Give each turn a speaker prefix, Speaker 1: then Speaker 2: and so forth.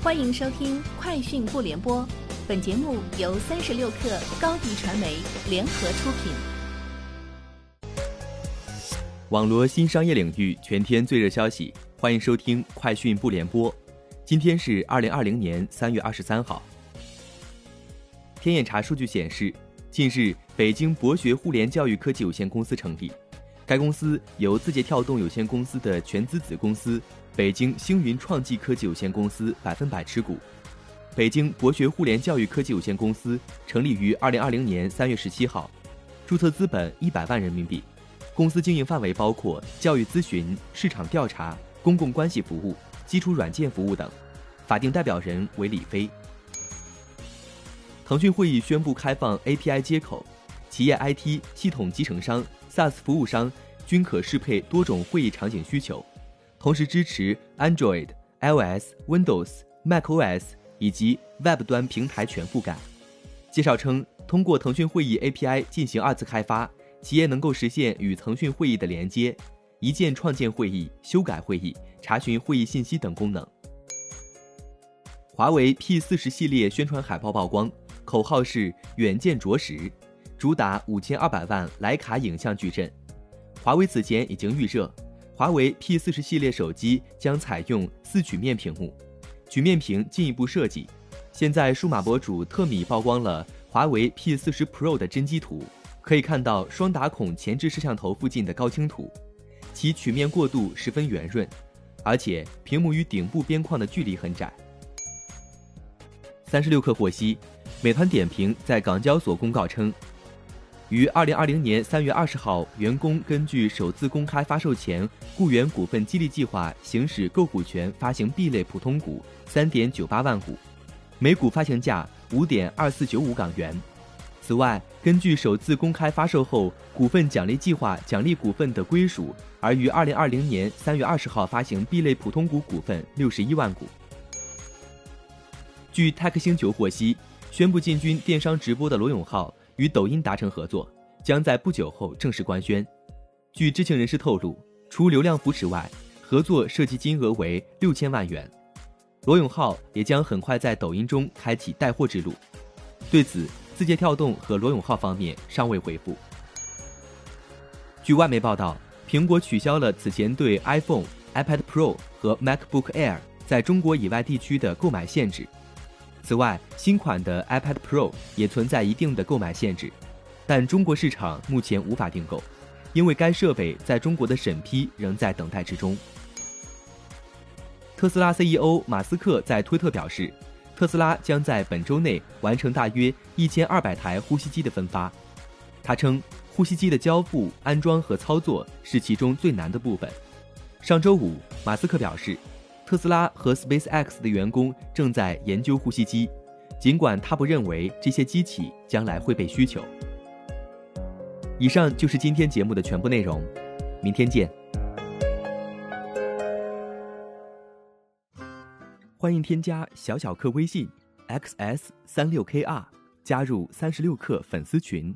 Speaker 1: 欢迎收听《快讯不联播》，本节目由三十六克高低传媒联合出品。
Speaker 2: 网罗新商业领域全天最热消息，欢迎收听《快讯不联播》。今天是二零二零年三月二十三号。天眼查数据显示，近日北京博学互联教育科技有限公司成立，该公司由字节跳动有限公司的全资子公司。北京星云创技科技有限公司百分百持股。北京博学互联教育科技有限公司成立于二零二零年三月十七号，注册资本一百万人民币。公司经营范围包括教育咨询、市场调查、公共关系服务、基础软件服务等。法定代表人为李飞。腾讯会议宣布开放 API 接口，企业 IT 系统集成商、SaaS 服务商均可适配多种会议场景需求。同时支持 Android、iOS、Windows、macOS 以及 Web 端平台全覆盖。介绍称，通过腾讯会议 API 进行二次开发，企业能够实现与腾讯会议的连接，一键创建会议、修改会议、查询会议信息等功能。华为 P 四十系列宣传海报曝光，口号是“远见卓识”，主打五千二百万徕卡影像矩阵。华为此前已经预热。华为 P 四十系列手机将采用四曲面屏幕，曲面屏进一步设计。现在数码博主特米曝光了华为 P 四十 Pro 的真机图，可以看到双打孔前置摄像头附近的高清图，其曲面过渡十分圆润，而且屏幕与顶部边框的距离很窄。三十六氪获悉，美团点评在港交所公告称。于二零二零年三月二十号，员工根据首次公开发售前雇员股份激励计划行使购股权，发行 B 类普通股三点九八万股，每股发行价五点二四九五港元。此外，根据首次公开发售后股份奖励计划奖励股份的归属，而于二零二零年三月二十号发行 B 类普通股股份六十一万股。据泰克星球获悉，宣布进军电商直播的罗永浩。与抖音达成合作，将在不久后正式官宣。据知情人士透露，除流量扶持外，合作涉及金额为六千万元。罗永浩也将很快在抖音中开启带货之路。对此，字节跳动和罗永浩方面尚未回复。据外媒报道，苹果取消了此前对 iPhone、iPad Pro 和 MacBook Air 在中国以外地区的购买限制。此外，新款的 iPad Pro 也存在一定的购买限制，但中国市场目前无法订购，因为该设备在中国的审批仍在等待之中。特斯拉 CEO 马斯克在推特表示，特斯拉将在本周内完成大约一千二百台呼吸机的分发。他称，呼吸机的交付、安装和操作是其中最难的部分。上周五，马斯克表示。特斯拉和 SpaceX 的员工正在研究呼吸机，尽管他不认为这些机器将来会被需求。以上就是今天节目的全部内容，明天见。欢迎添加小小客微信 xs 三六 kr，加入三十六氪粉丝群。